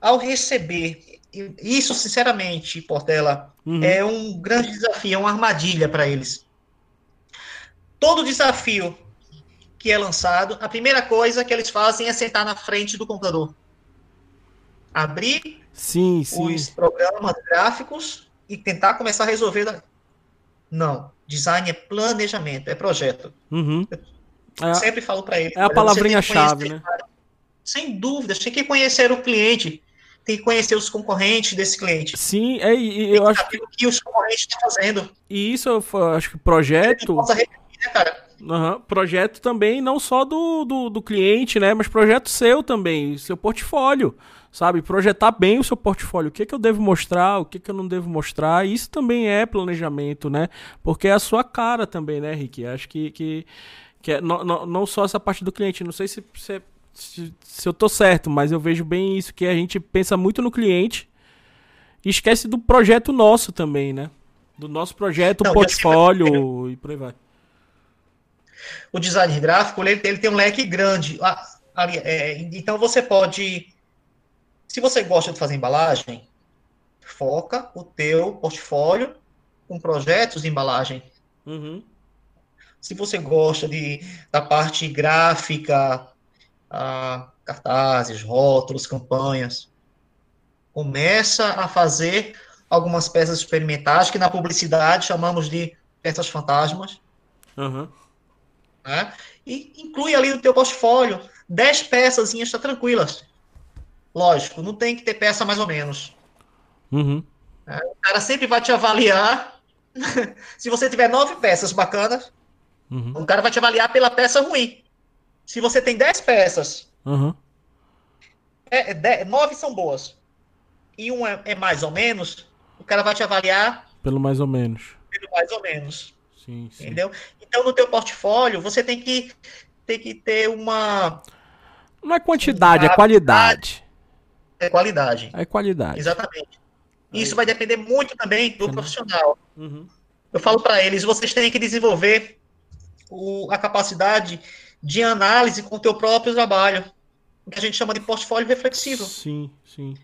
ao receber, isso, sinceramente, Portela, uhum. é um grande desafio, é uma armadilha para eles. Todo desafio que é lançado, a primeira coisa que eles fazem é sentar na frente do computador. Abrir sim, sim. os programas gráficos e tentar começar a resolver. Não. Design é planejamento, é projeto. Uhum. É, sempre falo para ele. É a palavrinha-chave, né? Sem dúvida, tem que conhecer o cliente, tem que conhecer os concorrentes desse cliente. Sim, é, e eu acho que... o que os concorrentes estão fazendo. E isso eu acho que projeto. Repetir, né, cara? Uhum. Projeto também, não só do, do, do, cliente, né? Mas projeto seu também, seu portfólio sabe? Projetar bem o seu portfólio. O que, é que eu devo mostrar, o que, é que eu não devo mostrar. Isso também é planejamento, né? Porque é a sua cara também, né, Rick? Acho que, que, que é, não, não, não só essa parte do cliente. Não sei se, se, se, se eu tô certo, mas eu vejo bem isso, que a gente pensa muito no cliente e esquece do projeto nosso também, né? Do nosso projeto, não, portfólio assim, e por aí vai. O design gráfico, ele, ele tem um leque grande. Ah, ali, é, então você pode se você gosta de fazer embalagem, foca o teu portfólio com projetos de embalagem. Uhum. Se você gosta de, da parte gráfica, ah, cartazes, rótulos, campanhas, começa a fazer algumas peças experimentais que na publicidade chamamos de peças fantasmas. Uhum. Né? E inclui ali no teu portfólio 10 peças está tranquilas. Lógico, não tem que ter peça mais ou menos. Uhum. É, o cara sempre vai te avaliar. [LAUGHS] Se você tiver nove peças bacanas, uhum. o cara vai te avaliar pela peça ruim. Se você tem dez peças, uhum. é, é, nove são boas e um é, é, mais ou menos, o cara vai te avaliar pelo mais ou menos. Pelo mais ou menos. Sim, sim. Entendeu? Então no teu portfólio você tem que tem que ter uma não é quantidade, é qualidade é qualidade. É qualidade. Exatamente. Isso vai depender muito também do uhum. profissional. Uhum. Eu falo para eles, vocês têm que desenvolver o, a capacidade de análise com o teu próprio trabalho, o que a gente chama de portfólio reflexivo. Sim, sim.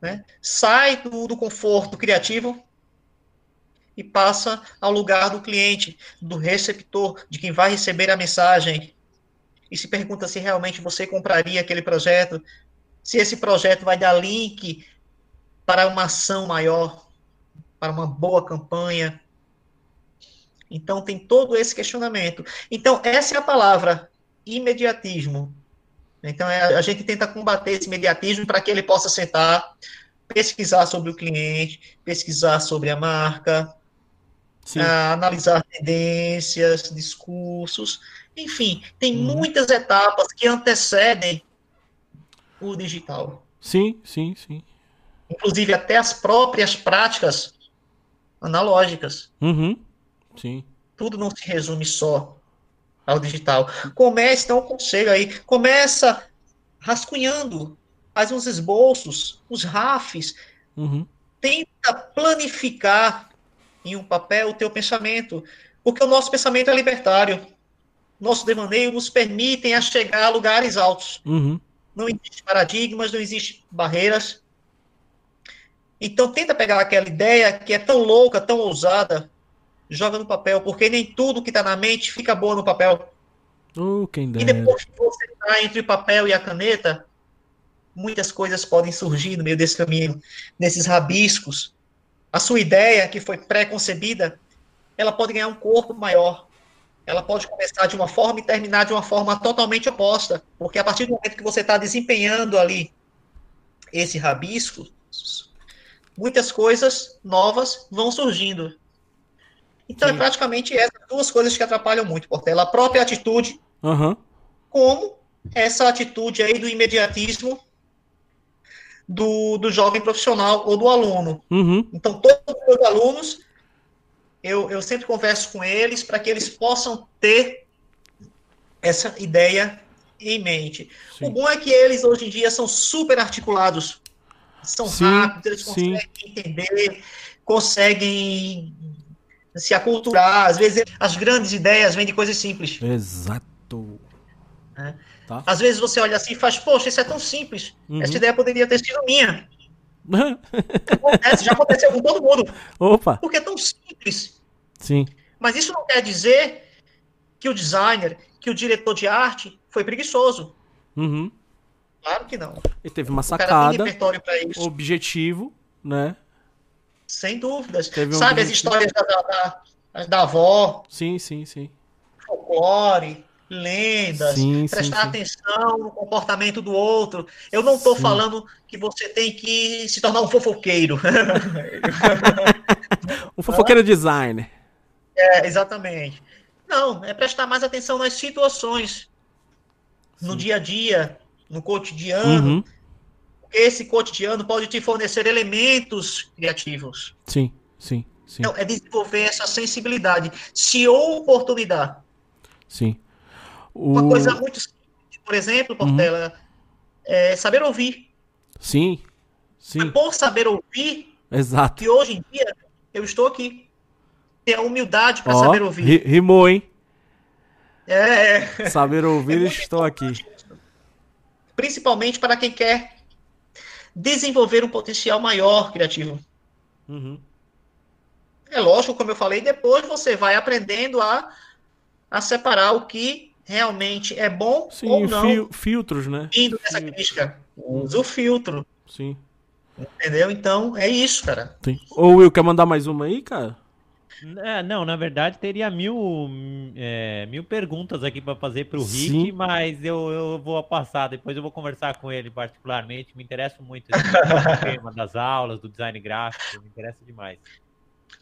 Né? Sai do, do conforto criativo e passa ao lugar do cliente, do receptor, de quem vai receber a mensagem, e se pergunta se realmente você compraria aquele projeto, se esse projeto vai dar link para uma ação maior, para uma boa campanha. Então tem todo esse questionamento. Então essa é a palavra imediatismo. Então é, a gente tenta combater esse imediatismo para que ele possa sentar, pesquisar sobre o cliente, pesquisar sobre a marca, uh, analisar tendências, discursos, enfim, tem uhum. muitas etapas que antecedem o digital. Sim, sim, sim. Inclusive até as próprias práticas analógicas. Uhum. Sim. Tudo não se resume só ao digital. Comece, então, um conselho aí, começa rascunhando, faz uns esboços, uns rafes, uhum. tenta planificar em um papel o teu pensamento, porque o nosso pensamento é libertário. Nosso devaneio nos permitem a chegar a lugares altos. Uhum. Não existe paradigmas, não existe barreiras. Então tenta pegar aquela ideia que é tão louca, tão ousada, joga no papel, porque nem tudo que está na mente fica boa no papel. Uh, e depois que você está entre o papel e a caneta, muitas coisas podem surgir no meio desse caminho, nesses rabiscos. A sua ideia, que foi pré-concebida, ela pode ganhar um corpo maior. Ela pode começar de uma forma e terminar de uma forma totalmente oposta. Porque a partir do momento que você está desempenhando ali esse rabisco, muitas coisas novas vão surgindo. Então, é Sim. é praticamente essas duas coisas que atrapalham muito, Portela. A própria atitude, uhum. como essa atitude aí do imediatismo do, do jovem profissional ou do aluno. Uhum. Então, todos os meus alunos, eu, eu sempre converso com eles para que eles possam ter essa ideia em mente. Sim. O bom é que eles, hoje em dia, são super articulados, são sim, rápidos, eles conseguem sim. entender, conseguem se aculturar. Às vezes as grandes ideias vêm de coisas simples. Exato. É. Tá. Às vezes você olha assim e faz, poxa, isso é tão simples. Uhum. Essa ideia poderia ter sido minha. [LAUGHS] Acontece, já aconteceu com todo mundo. Opa. Porque é tão simples. Sim. Mas isso não quer dizer que o designer, que o diretor de arte foi preguiçoso. Uhum. Claro que não. Ele teve uma sacada, objetivo, né? Sem dúvidas. Um Sabe as histórias da, da, da, avó? Sim, sim, sim. Folclore, lendas, sim, prestar sim, atenção no comportamento do outro. Eu não estou falando que você tem que se tornar um fofoqueiro. [LAUGHS] um fofoqueiro designer. É, exatamente. Não, é prestar mais atenção nas situações, no dia a dia, no cotidiano. Uhum esse cotidiano pode te fornecer elementos criativos. Sim, sim, sim. Então, é desenvolver essa sensibilidade. Se oportunidade. Sim. O... Uma coisa muito simples, por exemplo, uhum. Portela, uhum. é saber ouvir. Sim, sim. É por saber ouvir, Exato. que hoje em dia eu estou aqui. Ter a humildade para saber ouvir. Rimou, hein? É. é. Saber ouvir, é estou aqui. Principalmente para quem quer desenvolver um potencial maior criativo. Uhum. É lógico, como eu falei, depois você vai aprendendo a, a separar o que realmente é bom Sim, ou não. Fil filtros, né? Indo nessa crítica. Usa o filtro. Sim. Entendeu? Então, é isso, cara. Sim. Ô, Will, quer mandar mais uma aí, cara? É, não, na verdade teria mil, é, mil perguntas aqui para fazer para o Rick, mas eu, eu vou passar, depois eu vou conversar com ele particularmente. Me interessa muito esse [LAUGHS] tema das aulas, do design gráfico, me interessa demais.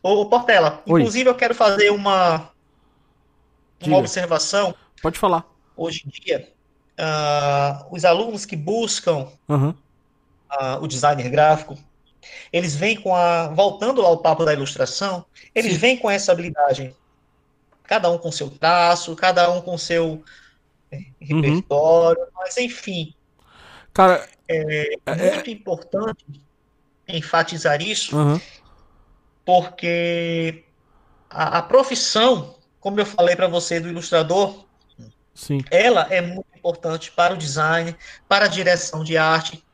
Ô, Portela, Oi. inclusive eu quero fazer uma, uma observação. Pode falar. Hoje em dia, uh, os alunos que buscam uhum. uh, o designer gráfico, eles vêm com a. Voltando ao papo da ilustração, eles Sim. vêm com essa habilidade. Cada um com seu traço, cada um com seu é, repertório, uhum. mas enfim. Cara, é, é muito importante enfatizar isso, uhum. porque a, a, profissão, como eu falei para você, do ilustrador, Sim. ela é muito importante para o design, para a direção de arte,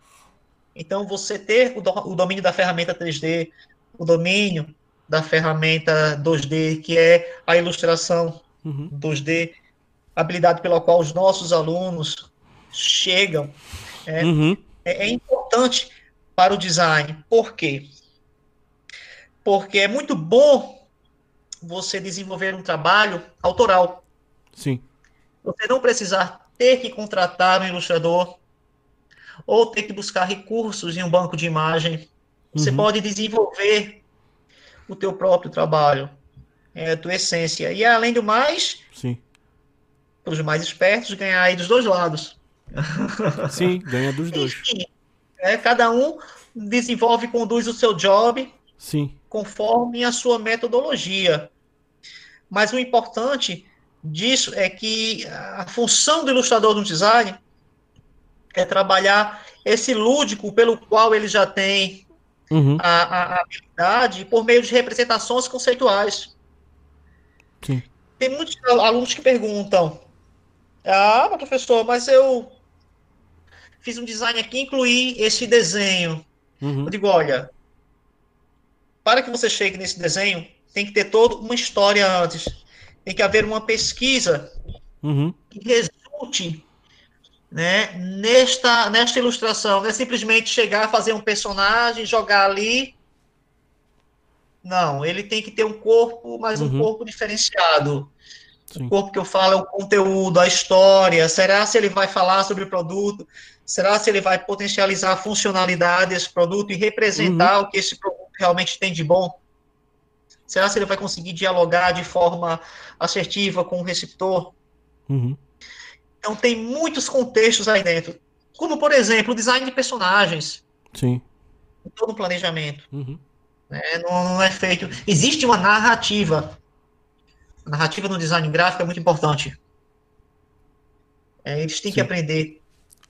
então, você ter o, do, o domínio da ferramenta 3D, o domínio da ferramenta 2D, que é a ilustração uhum. 2D, habilidade pela qual os nossos alunos chegam é, uhum. é, é importante para o design. Por quê? Porque é muito bom você desenvolver um trabalho autoral. Sim. Você não precisar ter que contratar um ilustrador ou ter que buscar recursos em um banco de imagem. Você uhum. pode desenvolver o teu próprio trabalho, é, a tua essência. E além do mais, Sim. para os mais espertos, ganhar aí dos dois lados. [LAUGHS] Sim, ganha dos dois. Enfim, é, cada um desenvolve e conduz o seu job Sim. conforme a sua metodologia. Mas o importante disso é que a função do ilustrador no design é trabalhar esse lúdico pelo qual ele já tem uhum. a, a, habilidade por meio de representações conceituais. Sim. Tem muitos alunos que perguntam: Ah, professor, mas eu fiz um design aqui, incluí esse desenho. Uhum. Eu digo: olha, para que você chegue nesse desenho, tem que ter toda uma história antes. Tem que haver uma pesquisa uhum. que resulte né, nesta, nesta ilustração. Não é simplesmente chegar, fazer um personagem, jogar ali. Não, ele tem que ter um corpo, mas uhum. um corpo diferenciado. Sim. O corpo que eu falo é o conteúdo, a história. Será se ele vai falar sobre o produto? Será se ele vai potencializar a funcionalidade desse produto e representar uhum. o que esse produto realmente tem de bom? Será se ele vai conseguir dialogar de forma assertiva com o receptor? Uhum. Então tem muitos contextos aí dentro. Como, por exemplo, o design de personagens. Sim. Todo o planejamento. Uhum. Né? Não, não, é feito. Existe uma narrativa. A narrativa no design gráfico é muito importante. É, eles têm Sim. que aprender.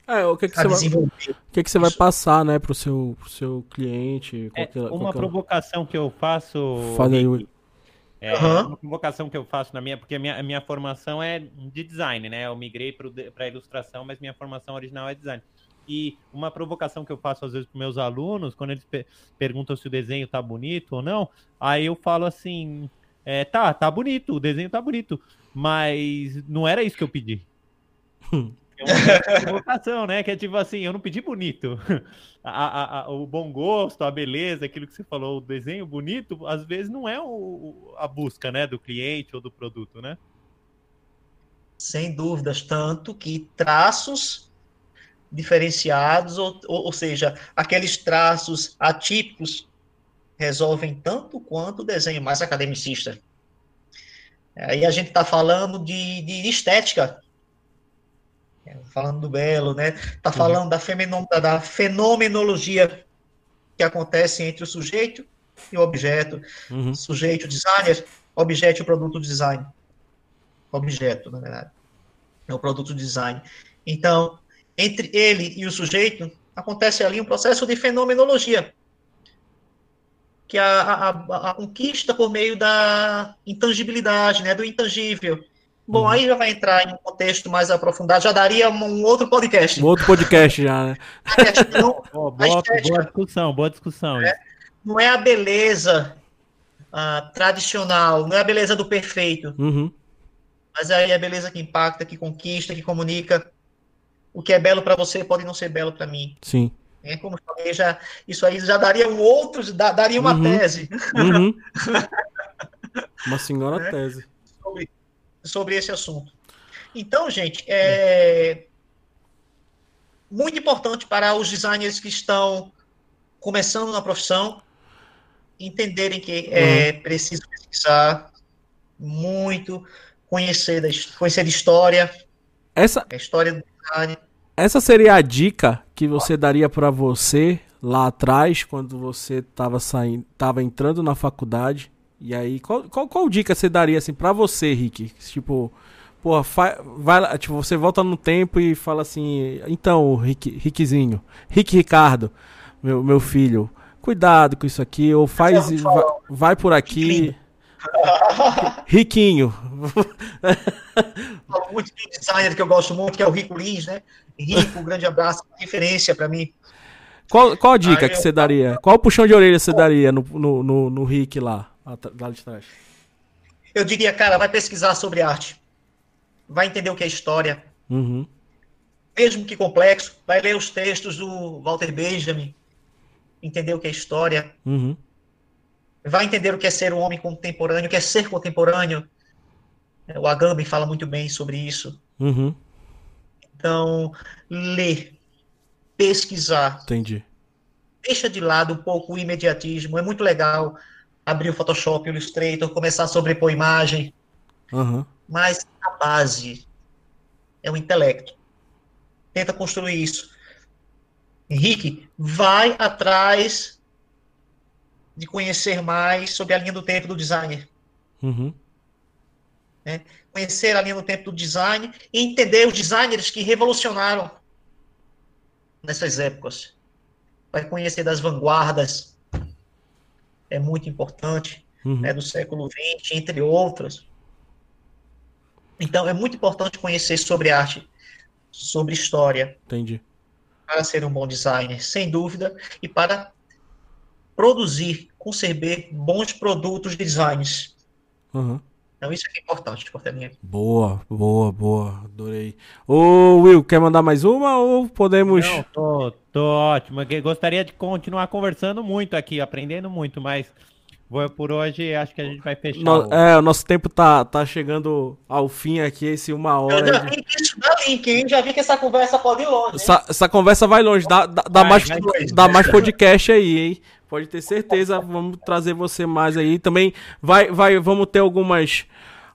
É, o que, que, você, vai, o que, que você vai passar, né, pro seu, pro seu cliente? É, qualquer, uma qualquer... provocação que eu faço. Fala aí, é uhum. uma convocação que eu faço na minha, porque a minha, a minha formação é de design, né? Eu migrei para ilustração, mas minha formação original é design. E uma provocação que eu faço às vezes para meus alunos, quando eles pe perguntam se o desenho tá bonito ou não, aí eu falo assim: é, tá, tá bonito, o desenho tá bonito, mas não era isso que eu pedi. [LAUGHS] É uma [LAUGHS] provocação, né? Que é tipo assim, eu não pedi bonito. [LAUGHS] A, a, a, o bom gosto, a beleza, aquilo que você falou, o desenho bonito, às vezes não é o, a busca, né, do cliente ou do produto, né? Sem dúvidas, tanto que traços diferenciados, ou, ou, ou seja, aqueles traços atípicos resolvem tanto quanto o desenho mais academicista. Aí a gente está falando de, de estética, falando do belo, né? Tá uhum. falando da, da fenomenologia que acontece entre o sujeito e o objeto. Uhum. Sujeito, designer, objeto e o produto design. Objeto, na verdade. É o produto design. Então, entre ele e o sujeito, acontece ali um processo de fenomenologia. Que é a, a, a conquista por meio da intangibilidade, né? Do intangível Bom, uhum. aí já vai entrar em um contexto mais aprofundado, já daria um outro podcast. Um outro podcast já, né? [LAUGHS] Não, [LAUGHS] oh, boa, estética, boa, discussão, boa discussão. É, não é a beleza uh, tradicional, não é a beleza do perfeito. Uhum. Mas aí é a beleza que impacta, que conquista, que comunica. O que é belo para você pode não ser belo para mim. Sim. É, como falei, já, isso aí já daria um outro, daria uma uhum. tese. Uhum. [LAUGHS] uma senhora é. tese. Sobre sobre esse assunto. Então, gente, é muito importante para os designers que estão começando na profissão entenderem que é uhum. preciso pesquisar muito, conhecer, da, conhecer a história, essa, a história do design. Essa seria a dica que você daria para você lá atrás, quando você estava saindo, estava entrando na faculdade e aí, qual, qual, qual dica você daria assim para você, Rick? Tipo, porra, vai, tipo, você volta no tempo e fala assim, então, Rick, Rickzinho, Rick Ricardo, meu, meu filho, cuidado com isso aqui, ou faz, vai, vai por aqui. [LAUGHS] Riquinho. Muito de um designer que eu gosto muito, que é o Rico Lins, né? Rico, um grande abraço, referência para mim. Qual, qual a dica que você daria? Qual puxão de orelha você daria no, no, no, no Rick lá? Lá de trás? Eu diria, cara, vai pesquisar sobre arte. Vai entender o que é história. Uhum. mesmo que complexo, vai ler os textos do Walter Benjamin, entender o que é história, uhum. vai entender o que é ser um homem contemporâneo, o que é ser contemporâneo. O Agamben fala muito bem sobre isso. Uhum. Então, ler, pesquisar. Entendi. Deixa de lado um pouco o imediatismo. É muito legal abrir o Photoshop, o Illustrator, começar a sobrepor imagem. Uhum. Mas a base é o intelecto. Tenta construir isso. Henrique, vai atrás de conhecer mais sobre a linha do tempo do designer. Uhum. É, conhecer a linha do tempo do design e entender os designers que revolucionaram nessas épocas. Vai conhecer das vanguardas, é muito importante, uhum. né, do século XX, entre outras. Então, é muito importante conhecer sobre arte, sobre história. Entendi. Para ser um bom designer, sem dúvida, e para produzir, conceber bons produtos de designs. Uhum. Então isso é importante, Portelinha. Boa, boa, boa. Adorei. Ô, Will, quer mandar mais uma ou podemos. Não, tô, tô ótimo. Gostaria de continuar conversando muito aqui, aprendendo muito, mas por hoje acho que a gente vai fechar. No, o... É, o nosso tempo tá, tá chegando ao fim aqui, esse uma hora. Eu já vi que isso dá link, hein? Já vi que essa conversa pode ir longe. Essa, essa, conversa vai longe, dá, dá, dá vai, mais, vai dá mais podcast aí, hein? Pode ter certeza, vamos trazer você mais aí. Também vai, vai, vamos ter algumas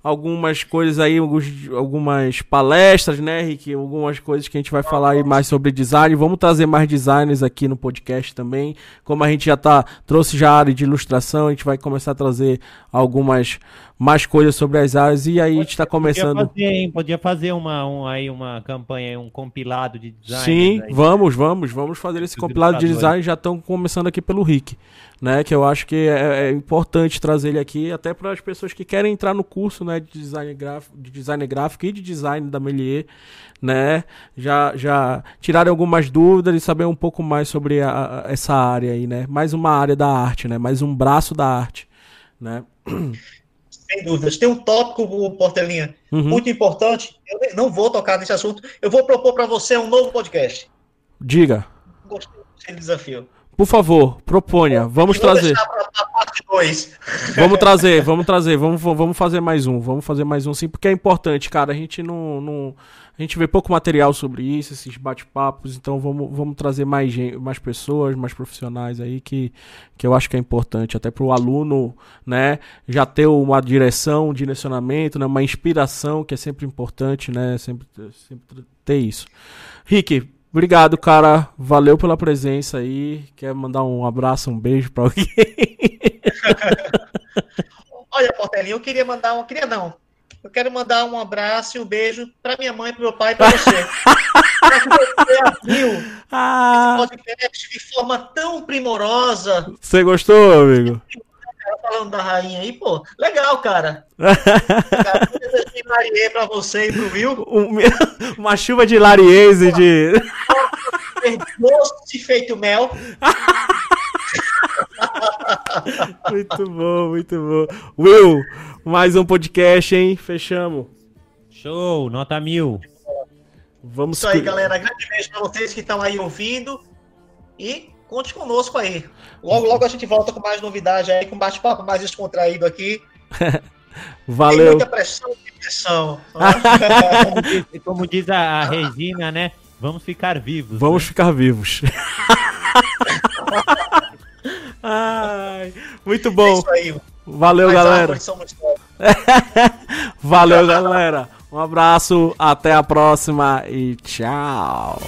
algumas coisas aí, alguns, algumas palestras, né, Rick? Algumas coisas que a gente vai falar aí mais sobre design. Vamos trazer mais designers aqui no podcast também. Como a gente já tá, trouxe já a área de ilustração, a gente vai começar a trazer algumas mais coisas sobre as áreas e aí a gente está começando. Podia fazer, hein? Podia fazer uma, um, aí uma campanha, um compilado de design. Sim, aí. vamos, vamos, vamos fazer esse compilado de design. Já estão começando aqui pelo Rick, né? Que eu acho que é, é importante trazer ele aqui, até para as pessoas que querem entrar no curso, né, de design gráfico, de design gráfico e de design da Melier, né? Já, já tirarem algumas dúvidas e saber um pouco mais sobre a, essa área aí, né? Mais uma área da arte, né? Mais um braço da arte, né? [CLEARS THROAT] Sem dúvidas. Tem um tópico, Portelinha, uhum. muito importante. Eu não vou tocar nesse assunto. Eu vou propor para você um novo podcast. Diga. Gostei desafio. Por favor, proponha. Vamos trazer. Vamos trazer, vamos trazer. Vamos, vamos fazer mais um. Vamos fazer mais um sim, porque é importante, cara. A gente não, não a gente vê pouco material sobre isso, esses bate-papos, então vamos, vamos trazer mais, gente, mais pessoas, mais profissionais aí que, que eu acho que é importante, até para o aluno né, já ter uma direção, um direcionamento, né, uma inspiração, que é sempre importante, né, sempre, sempre ter isso. Rick, obrigado, cara, valeu pela presença aí, quer mandar um abraço, um beijo para alguém? [LAUGHS] [LAUGHS] Olha, Portelinho, eu queria mandar um, queria não, eu quero mandar um abraço e um beijo para minha mãe, para meu pai e para você. [LAUGHS] que você abriu ah. esse podcast de forma tão primorosa. Você gostou, amigo? falando da rainha aí, pô, legal, cara. [LAUGHS] de Larie pra você e pro Will. [LAUGHS] Uma chuva de lariês e de. Doce feito mel. muito bom, muito bom. Will, mais um podcast, hein? Fechamos. Show, nota mil. Vamos Isso aí, galera. Grande beijo pra vocês que estão aí ouvindo. E conte conosco aí. Logo, logo a gente volta com mais novidade aí, com bate-papo mais descontraído aqui. [LAUGHS] Valeu. Tem muita pressão e pressão. como, [LAUGHS] diz, como diz a, a Regina, né? Vamos ficar vivos. Vamos né? ficar vivos. [LAUGHS] Ai, muito bom. É isso aí. Valeu, Mais galera. [LAUGHS] Valeu, galera. Um abraço, até a próxima e tchau.